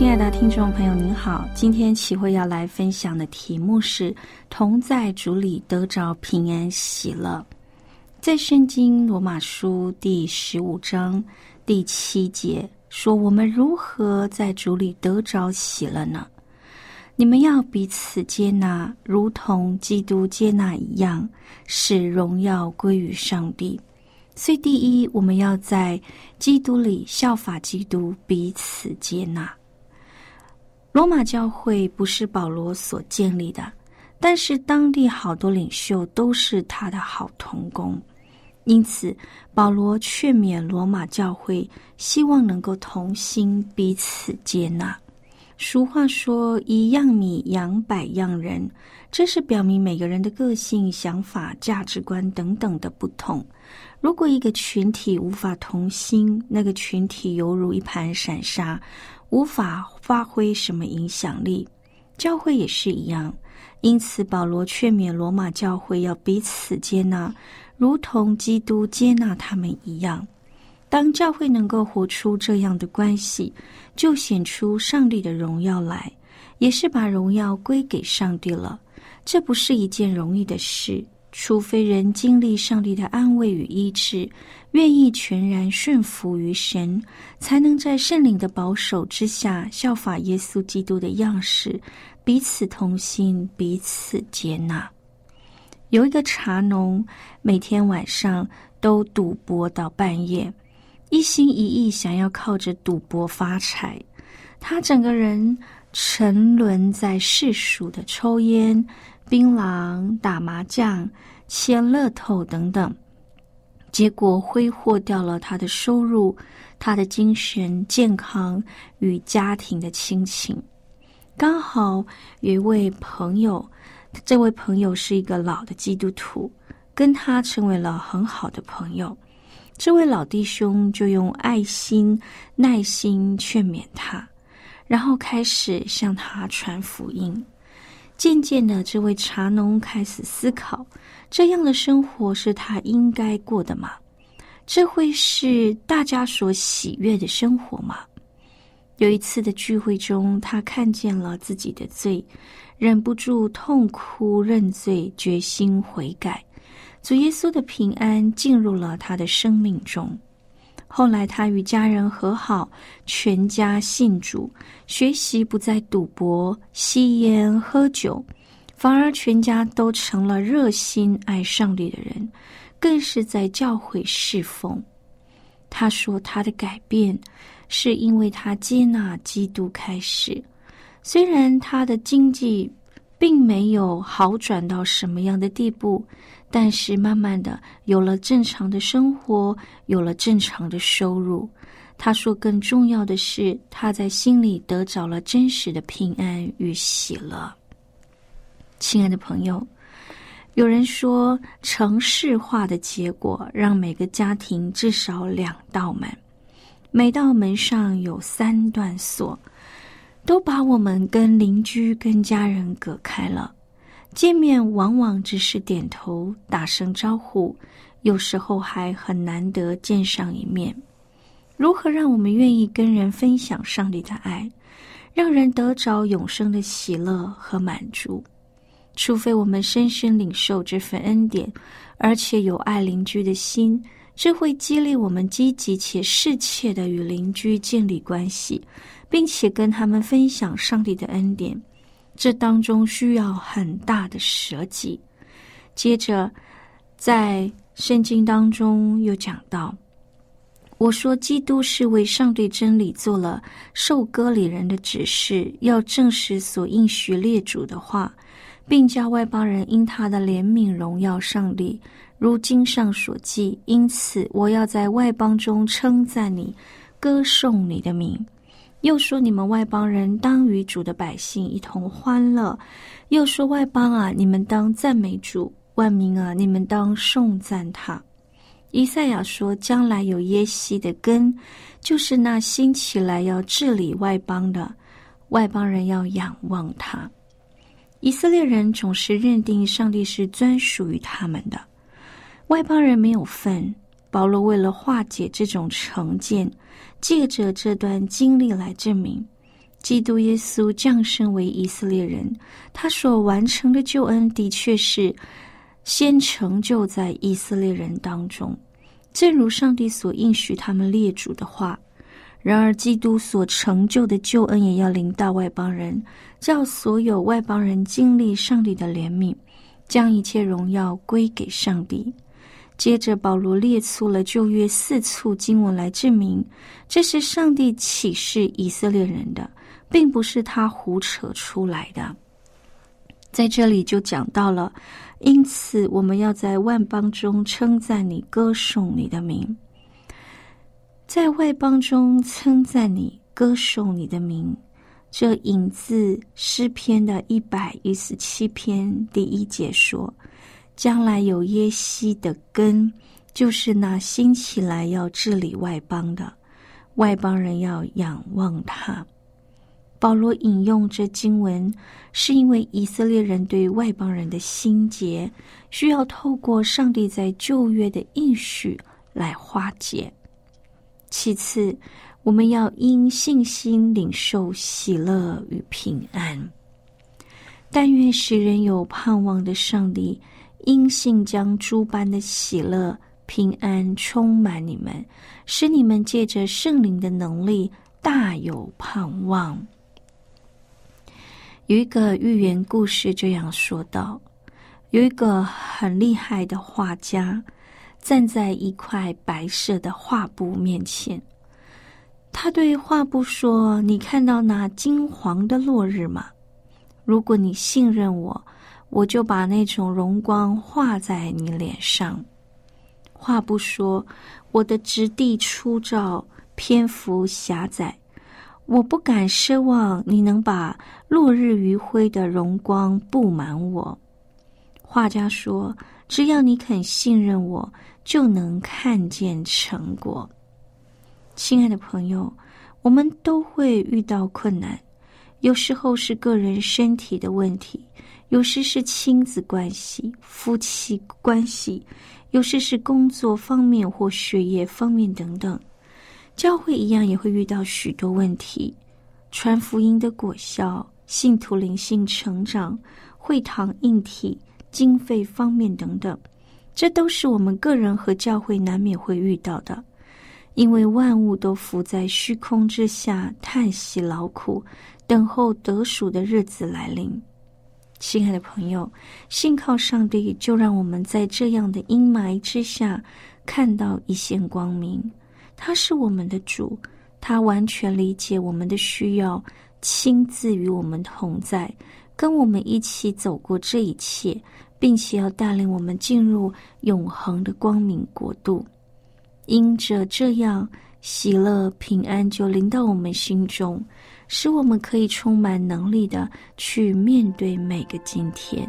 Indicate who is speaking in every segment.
Speaker 1: 亲爱的听众朋友，您好。今天齐慧要来分享的题目是“同在主里得着平安喜乐”。在圣经罗马书第十五章第七节说：“我们如何在主里得着喜乐呢？你们要彼此接纳，如同基督接纳一样，使荣耀归于上帝。所以，第一，我们要在基督里效法基督，彼此接纳。”罗马教会不是保罗所建立的，但是当地好多领袖都是他的好同工，因此保罗劝勉罗马教会，希望能够同心彼此接纳。俗话说：“一样米养百样人”，这是表明每个人的个性、想法、价值观等等的不同。如果一个群体无法同心，那个群体犹如一盘散沙。无法发挥什么影响力，教会也是一样。因此，保罗劝勉罗马教会要彼此接纳，如同基督接纳他们一样。当教会能够活出这样的关系，就显出上帝的荣耀来，也是把荣耀归给上帝了。这不是一件容易的事。除非人经历上帝的安慰与医治，愿意全然顺服于神，才能在圣灵的保守之下，效法耶稣基督的样式，彼此同心，彼此接纳。有一个茶农，每天晚上都赌博到半夜，一心一意想要靠着赌博发财。他整个人沉沦在世俗的抽烟。槟榔、打麻将、签乐透等等，结果挥霍掉了他的收入、他的精神健康与家庭的亲情。刚好有一位朋友，这位朋友是一个老的基督徒，跟他成为了很好的朋友。这位老弟兄就用爱心、耐心劝勉他，然后开始向他传福音。渐渐的，这位茶农开始思考：这样的生活是他应该过的吗？这会是大家所喜悦的生活吗？有一次的聚会中，他看见了自己的罪，忍不住痛哭认罪，决心悔改。主耶稣的平安进入了他的生命中。后来，他与家人和好，全家信主，学习不再赌博、吸烟、喝酒，反而全家都成了热心爱上帝的人，更是在教会侍奉。他说：“他的改变是因为他接纳基督开始，虽然他的经济并没有好转到什么样的地步。”但是慢慢的有了正常的生活，有了正常的收入。他说，更重要的是他在心里得着了真实的平安与喜乐。亲爱的朋友，有人说，城市化的结果让每个家庭至少两道门，每道门上有三段锁，都把我们跟邻居、跟家人隔开了。见面往往只是点头打声招呼，有时候还很难得见上一面。如何让我们愿意跟人分享上帝的爱，让人得着永生的喜乐和满足？除非我们深深领受这份恩典，而且有爱邻居的心，这会激励我们积极且适切的与邻居建立关系，并且跟他们分享上帝的恩典。这当中需要很大的舍己。接着，在圣经当中又讲到。我说，基督是为上帝真理做了受割礼人的指示，要证实所应许列主的话，并叫外邦人因他的怜悯荣耀上帝，如经上所记。因此，我要在外邦中称赞你，歌颂你的名。又说，你们外邦人当与主的百姓一同欢乐。又说，外邦啊，你们当赞美主；万民啊，你们当颂赞他。以赛亚说：“将来有耶西的根，就是那兴起来要治理外邦的，外邦人要仰望他。以色列人总是认定上帝是专属于他们的，外邦人没有份。保罗为了化解这种成见，借着这段经历来证明，基督耶稣降生为以色列人，他所完成的救恩的确是。”先成就在以色列人当中，正如上帝所应许他们列祖的话。然而，基督所成就的救恩也要临到外邦人，叫所有外邦人经历上帝的怜悯，将一切荣耀归给上帝。接着，保罗列出了旧约四处经文来证明，这是上帝启示以色列人的，并不是他胡扯出来的。在这里就讲到了。因此，我们要在万邦中称赞你，歌颂你的名；在外邦中称赞你，歌颂你的名。这引自诗篇的一百一十七篇第一节说：“将来有耶西的根，就是那兴起来要治理外邦的，外邦人要仰望他。”保罗引用这经文，是因为以色列人对外邦人的心结，需要透过上帝在旧约的应许来化解。其次，我们要因信心领受喜乐与平安。但愿使人有盼望的上帝，因信将诸般的喜乐、平安充满你们，使你们借着圣灵的能力，大有盼望。有一个寓言故事这样说道：有一个很厉害的画家，站在一块白色的画布面前。他对画布说：“你看到那金黄的落日吗？如果你信任我，我就把那种荣光画在你脸上。”画布说：“我的质地粗糙，篇幅狭窄。”我不敢奢望你能把落日余晖的荣光布满我。画家说：“只要你肯信任我，就能看见成果。”亲爱的朋友，我们都会遇到困难，有时候是个人身体的问题，有时是亲子关系、夫妻关系，有时是工作方面或学业方面等等。教会一样也会遇到许多问题，传福音的果效、信徒灵性成长、会堂硬体、经费方面等等，这都是我们个人和教会难免会遇到的。因为万物都浮在虚空之下，叹息劳苦，等候得赎的日子来临。亲爱的朋友，信靠上帝，就让我们在这样的阴霾之下看到一线光明。他是我们的主，他完全理解我们的需要，亲自与我们同在，跟我们一起走过这一切，并且要带领我们进入永恒的光明国度。因着这样，喜乐平安就临到我们心中，使我们可以充满能力的去面对每个今天。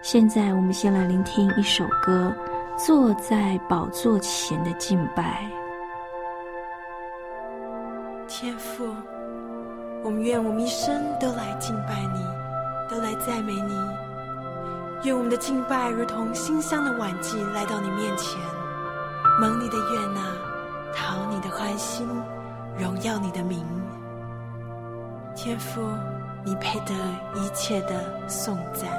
Speaker 1: 现在，我们先来聆听一首歌，《坐在宝座前的敬拜》。
Speaker 2: 天父，我们愿我们一生都来敬拜你，都来赞美你。愿我们的敬拜如同馨香的晚季来到你面前，蒙你的悦纳，讨你的欢心，荣耀你的名。天父，你配得一切的颂赞。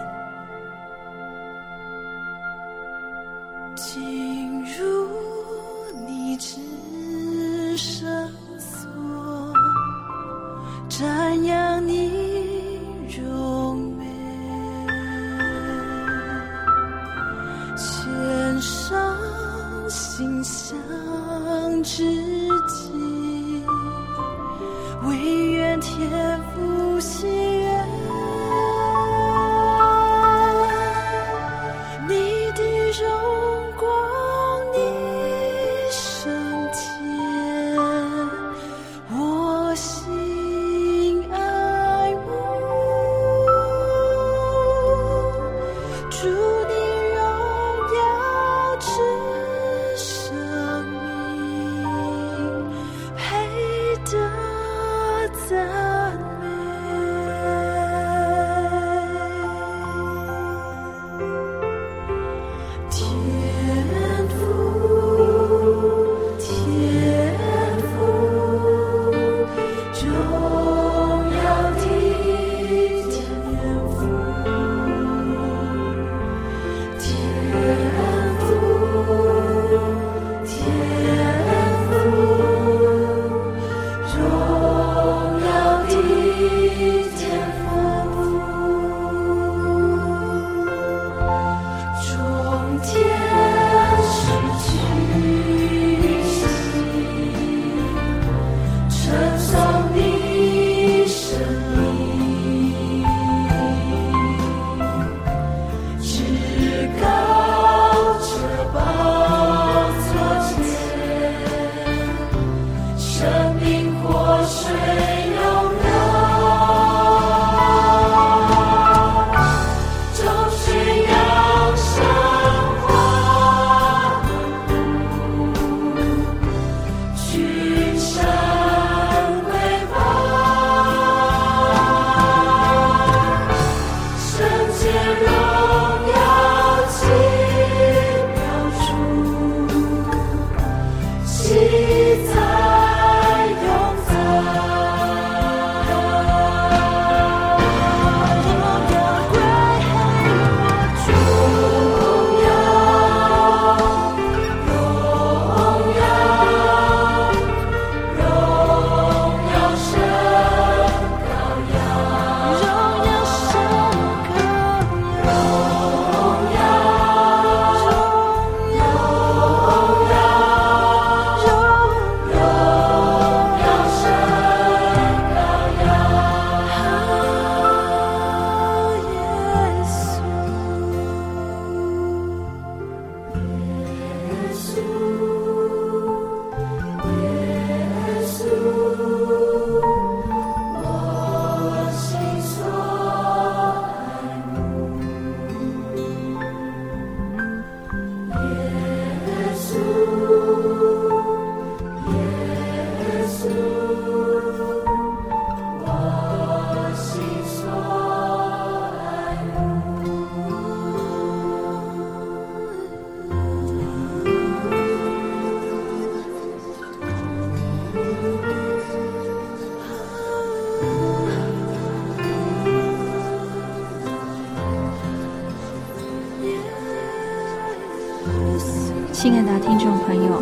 Speaker 1: 听众朋友，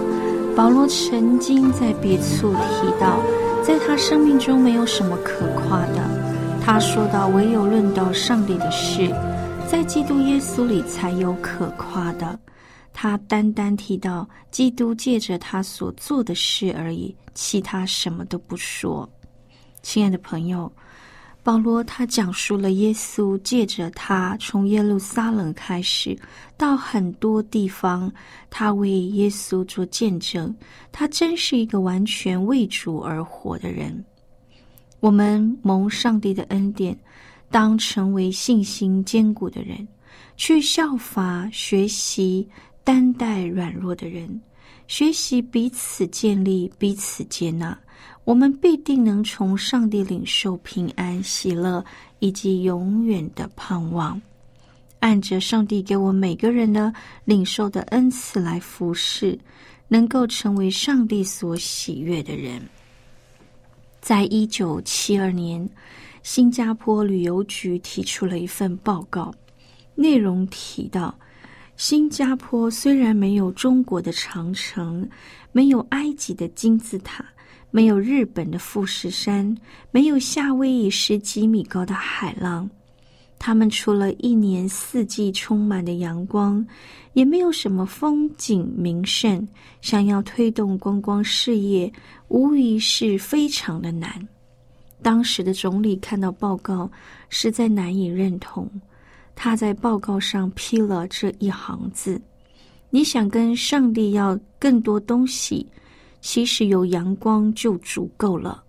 Speaker 1: 保罗曾经在别处提到，在他生命中没有什么可夸的。他说到，唯有论到上帝的事，在基督耶稣里才有可夸的。他单单提到基督借着他所做的事而已，其他什么都不说。亲爱的朋友，保罗他讲述了耶稣借着他从耶路撒冷开始，到很多地方，他为耶稣做见证。他真是一个完全为主而活的人。我们蒙上帝的恩典，当成为信心坚固的人，去效法学习担待软弱的人，学习彼此建立、彼此接纳。我们必定能从上帝领受平安、喜乐以及永远的盼望。按着上帝给我每个人的领受的恩赐来服侍，能够成为上帝所喜悦的人。在一九七二年，新加坡旅游局提出了一份报告，内容提到，新加坡虽然没有中国的长城，没有埃及的金字塔，没有日本的富士山，没有夏威夷十几米高的海浪，他们除了一年四季充满的阳光，也没有什么风景名胜。想要推动观光事业，无疑是非常的难。当时的总理看到报告，实在难以认同。他在报告上批了这一行字：“你想跟上帝要更多东西，其实有阳光就足够了。”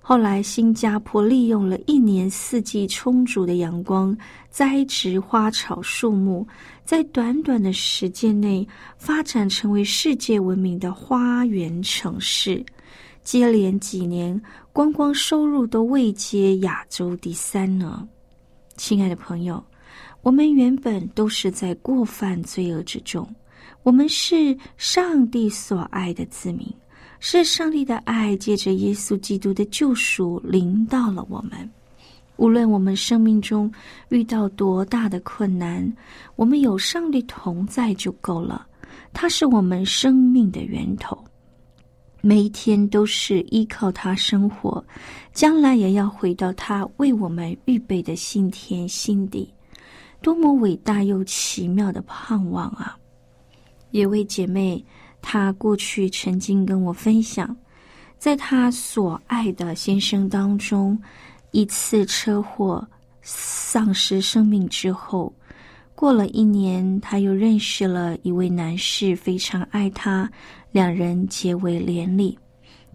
Speaker 1: 后来，新加坡利用了一年四季充足的阳光，栽植花草树木，在短短的时间内发展成为世界闻名的花园城市。接连几年，观光收入都未接亚洲第三呢。亲爱的朋友。我们原本都是在过犯罪恶之中，我们是上帝所爱的子民，是上帝的爱借着耶稣基督的救赎临到了我们。无论我们生命中遇到多大的困难，我们有上帝同在就够了。他是我们生命的源头，每一天都是依靠他生活，将来也要回到他为我们预备的新天新地。多么伟大又奇妙的盼望啊！有位姐妹，她过去曾经跟我分享，在她所爱的先生当中，一次车祸丧失生命之后，过了一年，她又认识了一位男士，非常爱她，两人结为连理。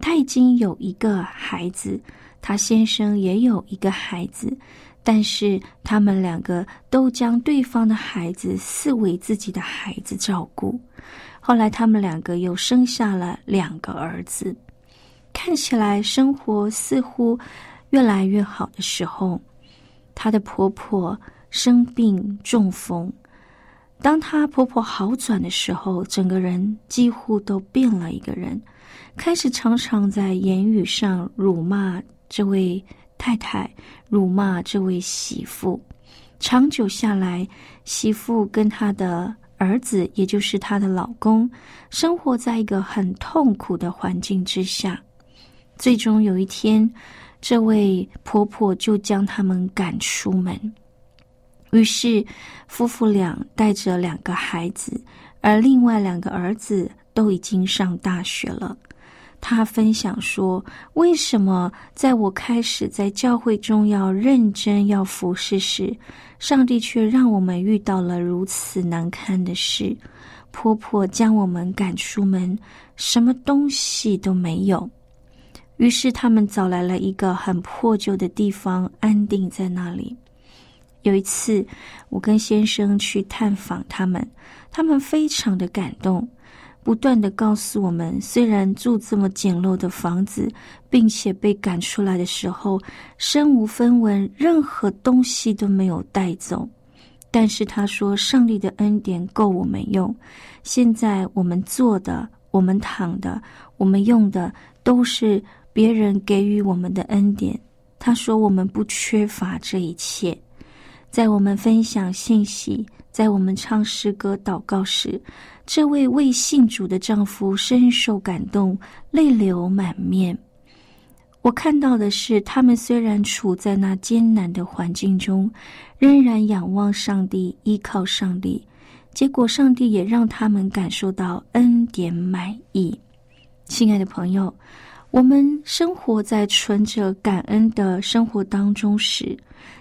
Speaker 1: 她已经有一个孩子，她先生也有一个孩子。但是他们两个都将对方的孩子视为自己的孩子照顾。后来他们两个又生下了两个儿子，看起来生活似乎越来越好的时候，她的婆婆生病中风。当她婆婆好转的时候，整个人几乎都变了一个人，开始常常在言语上辱骂这位。太太辱骂这位媳妇，长久下来，媳妇跟她的儿子，也就是她的老公，生活在一个很痛苦的环境之下。最终有一天，这位婆婆就将他们赶出门。于是，夫妇俩带着两个孩子，而另外两个儿子都已经上大学了。他分享说：“为什么在我开始在教会中要认真要服侍时，上帝却让我们遇到了如此难堪的事？婆婆将我们赶出门，什么东西都没有。于是他们找来了一个很破旧的地方，安定在那里。有一次，我跟先生去探访他们，他们非常的感动。”不断的告诉我们，虽然住这么简陋的房子，并且被赶出来的时候身无分文，任何东西都没有带走，但是他说上帝的恩典够我们用。现在我们做的、我们躺的、我们用的，都是别人给予我们的恩典。他说我们不缺乏这一切。在我们分享信息，在我们唱诗歌、祷告时。这位未信主的丈夫深受感动，泪流满面。我看到的是，他们虽然处在那艰难的环境中，仍然仰望上帝，依靠上帝。结果，上帝也让他们感受到恩典满意。亲爱的朋友，我们生活在存着感恩的生活当中时，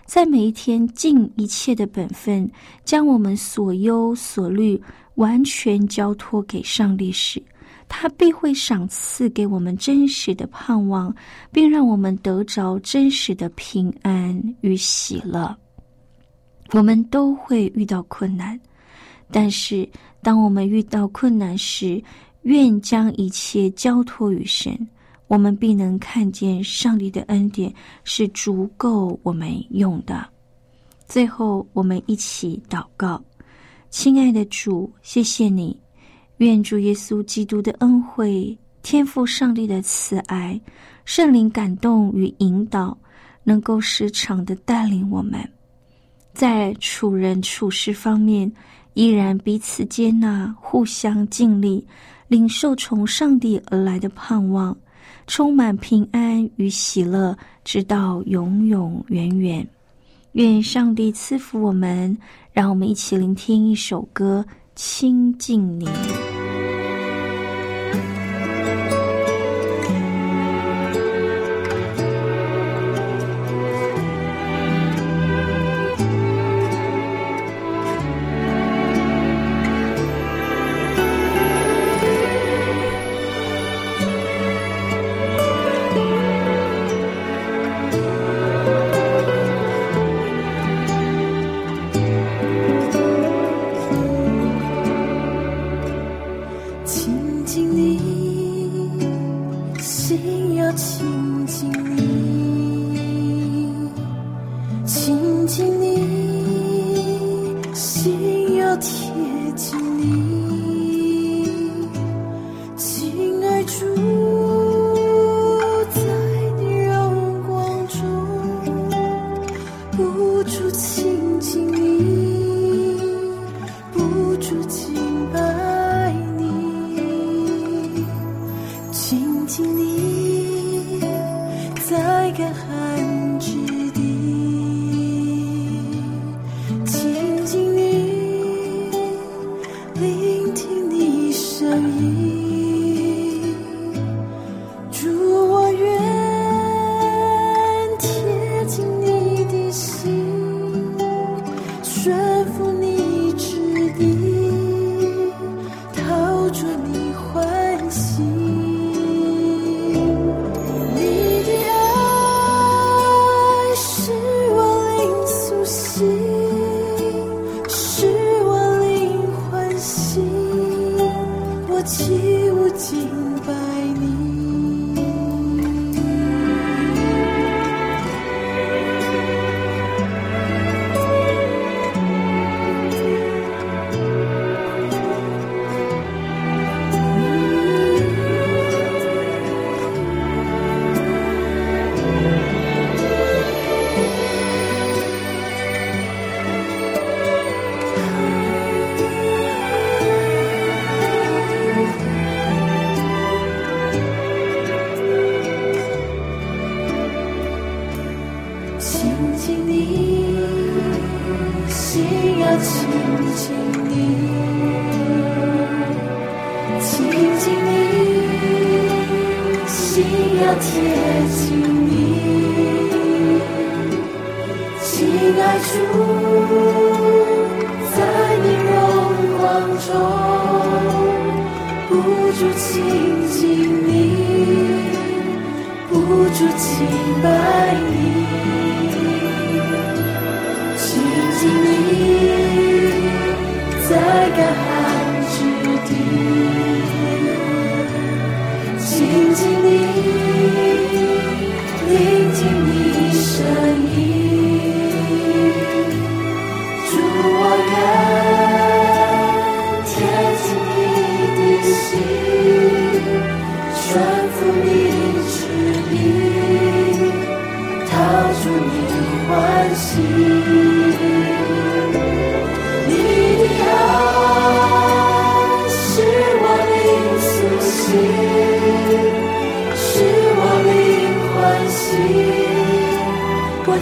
Speaker 1: 在每一天尽一切的本分，将我们所忧所虑。完全交托给上帝时，他必会赏赐给我们真实的盼望，并让我们得着真实的平安与喜乐。我们都会遇到困难，但是当我们遇到困难时，愿将一切交托于神，我们必能看见上帝的恩典是足够我们用的。最后，我们一起祷告。亲爱的主谢谢你。愿主耶稣基督的恩惠天赋上帝的慈爱圣灵感动与引导能够时常的带领我们。在处人处事方面
Speaker 3: 依然彼此接纳互相敬礼领受从上帝而来的盼望充满平安与喜乐直到永永远远。愿上帝赐福我们让我们一起聆听一首歌，亲近你。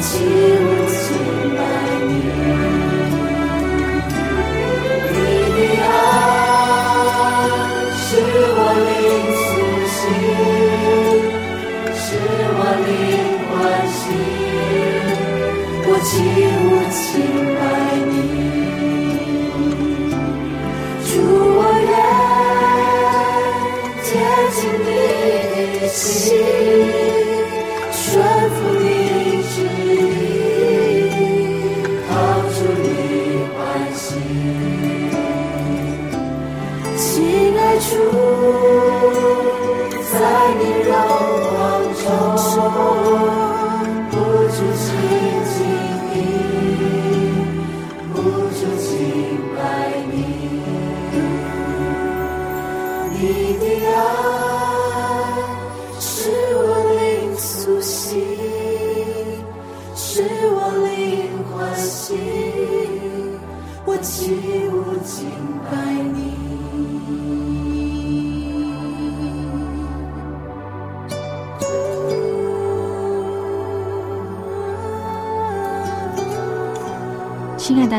Speaker 4: 敬慕
Speaker 2: 敬拜你，
Speaker 1: 你的爱
Speaker 3: 是我灵苏醒，是我灵欢喜。我敬慕敬拜你，主我愿贴近你
Speaker 1: 的心。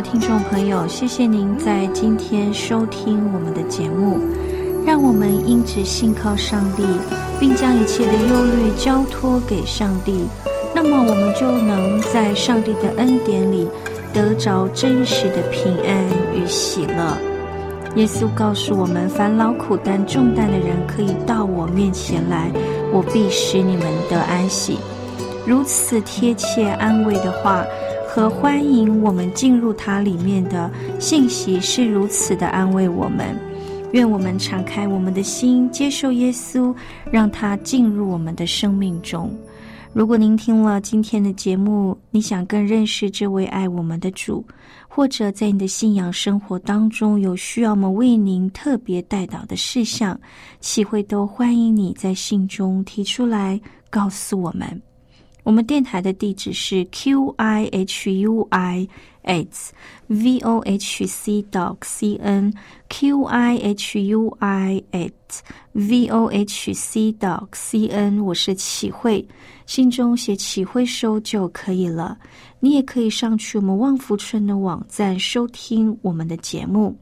Speaker 1: 听众朋友，谢谢您在今天收听我们的节目。让我们因着信靠上帝，并将一切的忧虑交托给上帝，那么我们就能在上帝的恩典里得着真实的平安与喜乐。耶稣告诉我们：“烦劳苦担重担的人，可以到我面前来，我必使你们得安息。”如此贴切安慰的话和欢迎我们进入它里面的信息，是如此的安慰我们。愿我们敞开我们的心，接受耶稣，让他进入我们的生命中。如果您听了今天的节目，你想更认识这位爱我们的主，或者在你的信仰生活当中有需要我们为您特别带导的事项，启会都欢迎你在信中提出来告诉我们。我们电台的地址是 q i h u i s v o h c dot c n q i h u i s v o h c dot c n。我是启慧，信中写启慧收就可以了。你也可以上去我们旺福村的网站收听我们的节目，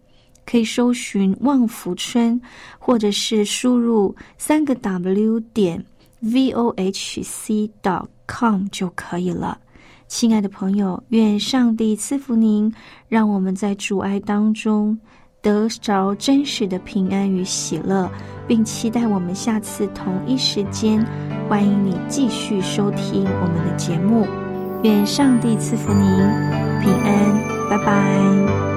Speaker 1: 可以搜寻旺福村，或者是输入三个 w 点 v o h c dot。Com 就可以了，亲爱的朋友，愿上帝赐福您，让我们在主爱当中得着真实的平安与喜乐，并期待我们下次同一时间，欢迎你继续收听我们的节目。愿上帝赐福您平安，拜拜。